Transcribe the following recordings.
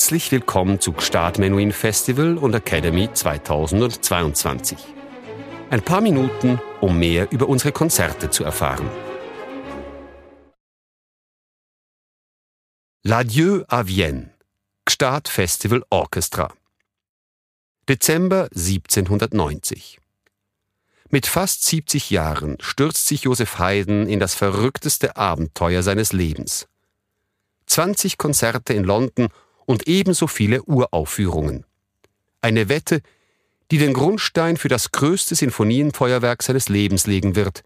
Herzlich willkommen zu Gstaad Menuhin Festival und Academy 2022. Ein paar Minuten, um mehr über unsere Konzerte zu erfahren. L'Adieu à Vienne, Gstaad Festival Orchestra. Dezember 1790. Mit fast 70 Jahren stürzt sich Josef Haydn in das verrückteste Abenteuer seines Lebens. 20 Konzerte in London und ebenso viele Uraufführungen. Eine Wette, die den Grundstein für das größte Sinfonienfeuerwerk seines Lebens legen wird,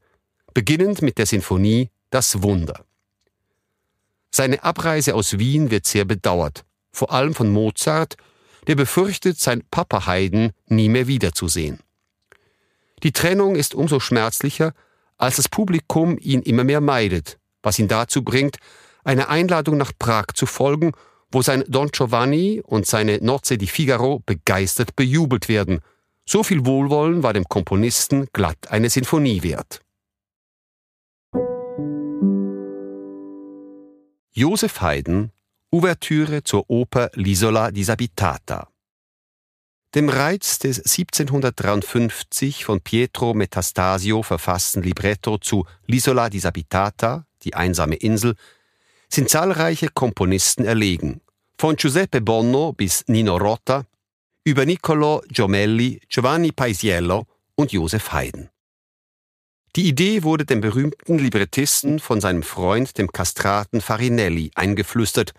beginnend mit der Sinfonie Das Wunder. Seine Abreise aus Wien wird sehr bedauert, vor allem von Mozart, der befürchtet, sein Papa Haydn nie mehr wiederzusehen. Die Trennung ist umso schmerzlicher, als das Publikum ihn immer mehr meidet, was ihn dazu bringt, eine Einladung nach Prag zu folgen wo sein Don Giovanni und seine Nozze di Figaro begeistert bejubelt werden. So viel Wohlwollen war dem Komponisten glatt eine Sinfonie wert. Joseph Haydn Ouvertüre zur Oper L'Isola disabitata. Dem Reiz des 1753 von Pietro Metastasio verfassten Libretto zu L'Isola disabitata, die einsame Insel, sind zahlreiche Komponisten erlegen, von Giuseppe Bonno bis Nino Rota, über Niccolo Giomelli, Giovanni Paisiello und Josef Haydn. Die Idee wurde dem berühmten Librettisten von seinem Freund, dem Kastraten Farinelli, eingeflüstert,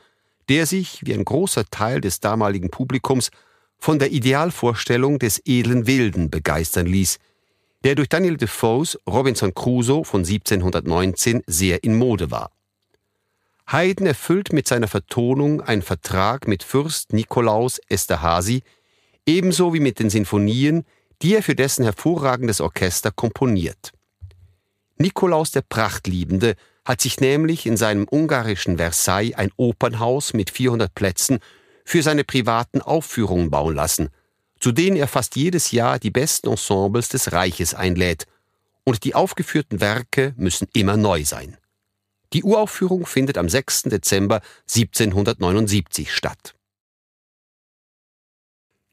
der sich, wie ein großer Teil des damaligen Publikums, von der Idealvorstellung des edlen Wilden begeistern ließ, der durch Daniel Defoes Robinson Crusoe von 1719 sehr in Mode war. Haydn erfüllt mit seiner Vertonung einen Vertrag mit Fürst Nikolaus Esterhazy, ebenso wie mit den Sinfonien, die er für dessen hervorragendes Orchester komponiert. Nikolaus der Prachtliebende hat sich nämlich in seinem ungarischen Versailles ein Opernhaus mit 400 Plätzen für seine privaten Aufführungen bauen lassen, zu denen er fast jedes Jahr die besten Ensembles des Reiches einlädt, und die aufgeführten Werke müssen immer neu sein. Die Uraufführung findet am 6. Dezember 1779 statt.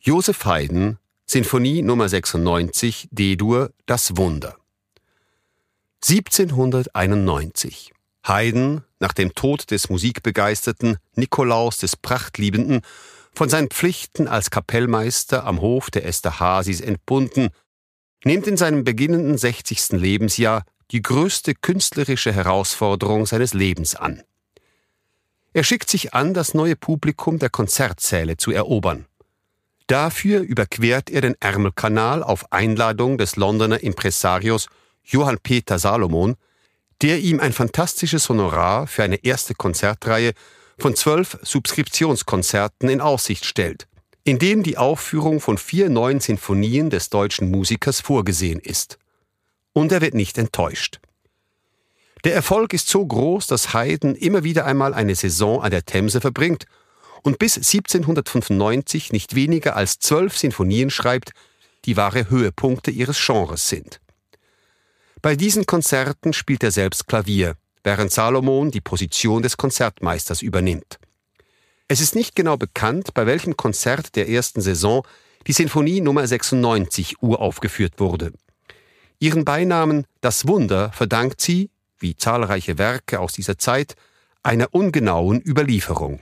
Joseph Haydn, Sinfonie Nummer 96, D-Dur, Das Wunder. 1791. Haydn, nach dem Tod des musikbegeisterten Nikolaus des Prachtliebenden, von seinen Pflichten als Kapellmeister am Hof der Esterhazys entbunden, nimmt in seinem beginnenden 60. Lebensjahr die größte künstlerische Herausforderung seines Lebens an. Er schickt sich an, das neue Publikum der Konzertsäle zu erobern. Dafür überquert er den Ärmelkanal auf Einladung des Londoner Impresarios Johann Peter Salomon, der ihm ein fantastisches Honorar für eine erste Konzertreihe von zwölf Subskriptionskonzerten in Aussicht stellt, in denen die Aufführung von vier neuen Sinfonien des deutschen Musikers vorgesehen ist und er wird nicht enttäuscht. Der Erfolg ist so groß, dass Haydn immer wieder einmal eine Saison an der Themse verbringt und bis 1795 nicht weniger als zwölf Sinfonien schreibt, die wahre Höhepunkte ihres Genres sind. Bei diesen Konzerten spielt er selbst Klavier, während Salomon die Position des Konzertmeisters übernimmt. Es ist nicht genau bekannt, bei welchem Konzert der ersten Saison die Sinfonie Nummer 96 uraufgeführt wurde. Ihren Beinamen Das Wunder verdankt sie, wie zahlreiche Werke aus dieser Zeit, einer ungenauen Überlieferung.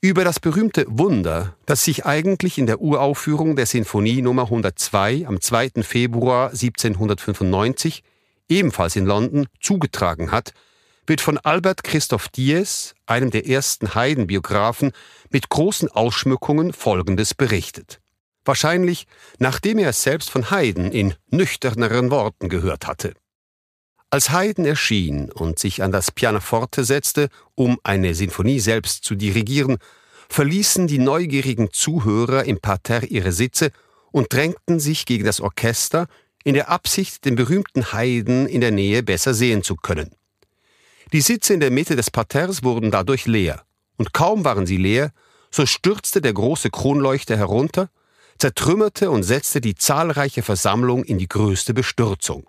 Über das berühmte Wunder, das sich eigentlich in der Uraufführung der Sinfonie Nummer 102 am 2. Februar 1795, ebenfalls in London, zugetragen hat, wird von Albert Christoph Dies, einem der ersten Haydn-Biografen, mit großen Ausschmückungen Folgendes berichtet wahrscheinlich nachdem er es selbst von Haydn in nüchterneren Worten gehört hatte. Als Haydn erschien und sich an das Pianoforte setzte, um eine Sinfonie selbst zu dirigieren, verließen die neugierigen Zuhörer im Parterre ihre Sitze und drängten sich gegen das Orchester in der Absicht, den berühmten Haydn in der Nähe besser sehen zu können. Die Sitze in der Mitte des Parterres wurden dadurch leer, und kaum waren sie leer, so stürzte der große Kronleuchter herunter zertrümmerte und setzte die zahlreiche Versammlung in die größte Bestürzung.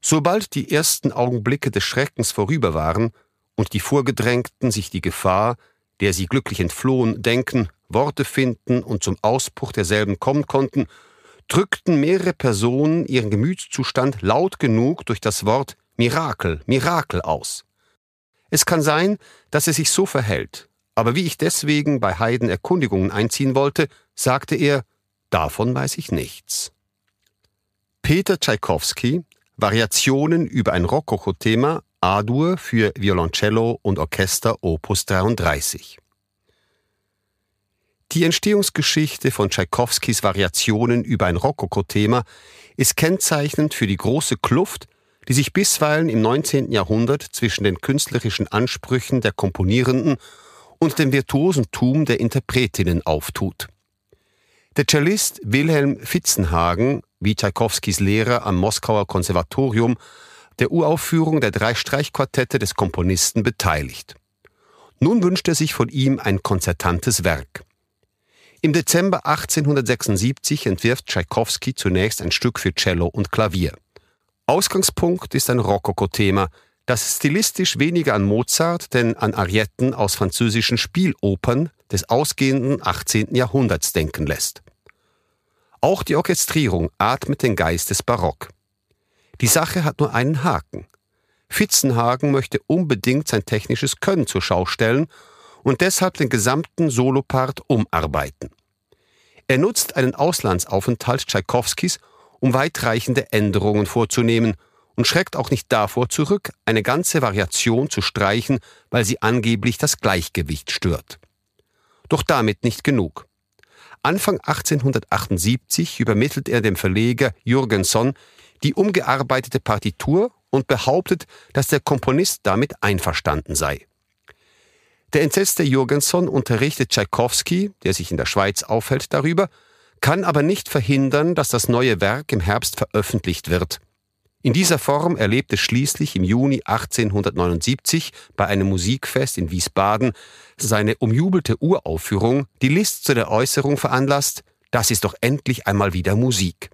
Sobald die ersten Augenblicke des Schreckens vorüber waren und die Vorgedrängten sich die Gefahr, der sie glücklich entflohen, denken, Worte finden und zum Ausbruch derselben kommen konnten, drückten mehrere Personen ihren Gemütszustand laut genug durch das Wort Mirakel, Mirakel aus. Es kann sein, dass es sich so verhält, aber wie ich deswegen bei Haydn Erkundigungen einziehen wollte, sagte er, davon weiß ich nichts. Peter Tschaikowski, Variationen über ein Rokoko-Thema, A-Dur für Violoncello und Orchester Opus 33. Die Entstehungsgeschichte von Tschaikowskis Variationen über ein Rokoko-Thema ist kennzeichnend für die große Kluft, die sich bisweilen im 19. Jahrhundert zwischen den künstlerischen Ansprüchen der Komponierenden und dem Virtuosentum der Interpretinnen auftut. Der Cellist Wilhelm Fitzenhagen, wie Tschaikowskis Lehrer am Moskauer Konservatorium, der Uraufführung der drei Streichquartette des Komponisten beteiligt. Nun wünscht er sich von ihm ein konzertantes Werk. Im Dezember 1876 entwirft Tschaikowski zunächst ein Stück für Cello und Klavier. Ausgangspunkt ist ein Rokoko-Thema, das stilistisch weniger an Mozart, denn an Arietten aus französischen Spielopern des ausgehenden 18. Jahrhunderts denken lässt. Auch die Orchestrierung atmet den Geist des Barock. Die Sache hat nur einen Haken. Fitzenhagen möchte unbedingt sein technisches Können zur Schau stellen und deshalb den gesamten Solopart umarbeiten. Er nutzt einen Auslandsaufenthalt Tschaikowskis, um weitreichende Änderungen vorzunehmen und schreckt auch nicht davor zurück, eine ganze Variation zu streichen, weil sie angeblich das Gleichgewicht stört. Doch damit nicht genug. Anfang 1878 übermittelt er dem Verleger Jürgenson die umgearbeitete Partitur und behauptet, dass der Komponist damit einverstanden sei. Der entsetzte Jürgenson unterrichtet Tschaikowski, der sich in der Schweiz aufhält, darüber, kann aber nicht verhindern, dass das neue Werk im Herbst veröffentlicht wird. In dieser Form erlebte schließlich im Juni 1879 bei einem Musikfest in Wiesbaden seine umjubelte Uraufführung, die List zu der Äußerung veranlasst, das ist doch endlich einmal wieder Musik.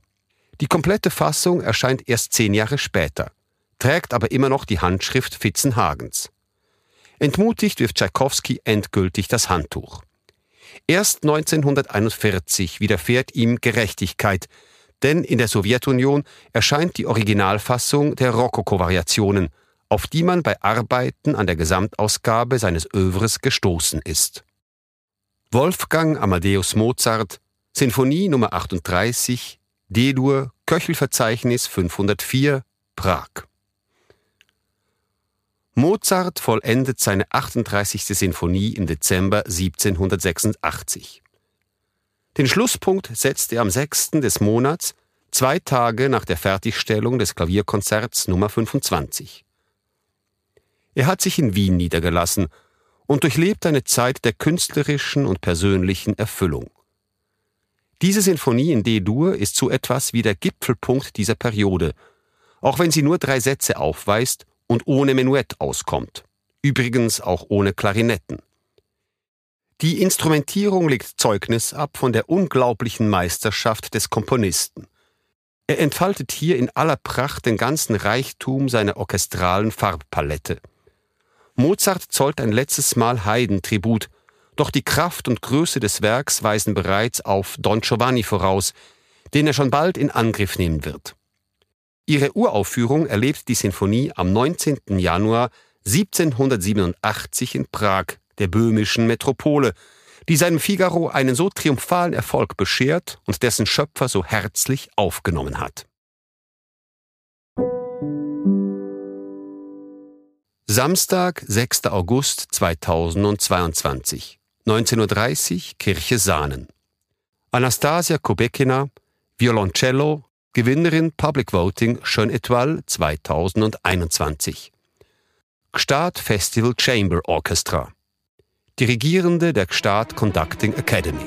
Die komplette Fassung erscheint erst zehn Jahre später, trägt aber immer noch die Handschrift Fitzenhagens. Entmutigt wirft Tschaikowski endgültig das Handtuch. Erst 1941 widerfährt ihm Gerechtigkeit, denn in der Sowjetunion erscheint die Originalfassung der Rokoko-Variationen, auf die man bei Arbeiten an der Gesamtausgabe seines Övres gestoßen ist. Wolfgang Amadeus Mozart, Sinfonie Nummer 38, D-Dur, Köchelverzeichnis 504, Prag. Mozart vollendet seine 38. Sinfonie im Dezember 1786. Den Schlusspunkt setzt er am 6. des Monats, zwei Tage nach der Fertigstellung des Klavierkonzerts Nummer 25. Er hat sich in Wien niedergelassen und durchlebt eine Zeit der künstlerischen und persönlichen Erfüllung. Diese Sinfonie in D-Dur ist so etwas wie der Gipfelpunkt dieser Periode, auch wenn sie nur drei Sätze aufweist und ohne Menuett auskommt. Übrigens auch ohne Klarinetten. Die Instrumentierung legt Zeugnis ab von der unglaublichen Meisterschaft des Komponisten. Er entfaltet hier in aller Pracht den ganzen Reichtum seiner orchestralen Farbpalette. Mozart zollt ein letztes Mal Haydn-Tribut, doch die Kraft und Größe des Werks weisen bereits auf Don Giovanni voraus, den er schon bald in Angriff nehmen wird. Ihre Uraufführung erlebt die Sinfonie am 19. Januar 1787 in Prag, der böhmischen Metropole, die seinem Figaro einen so triumphalen Erfolg beschert und dessen Schöpfer so herzlich aufgenommen hat. Samstag, 6. August 2022 19.30 Uhr Kirche Sahnen. Anastasia Kubekina, Violoncello, Gewinnerin Public Voting Schön Etoile 2021. Gstaad Festival Chamber Orchestra. Dirigierende der Gstaad Conducting Academy.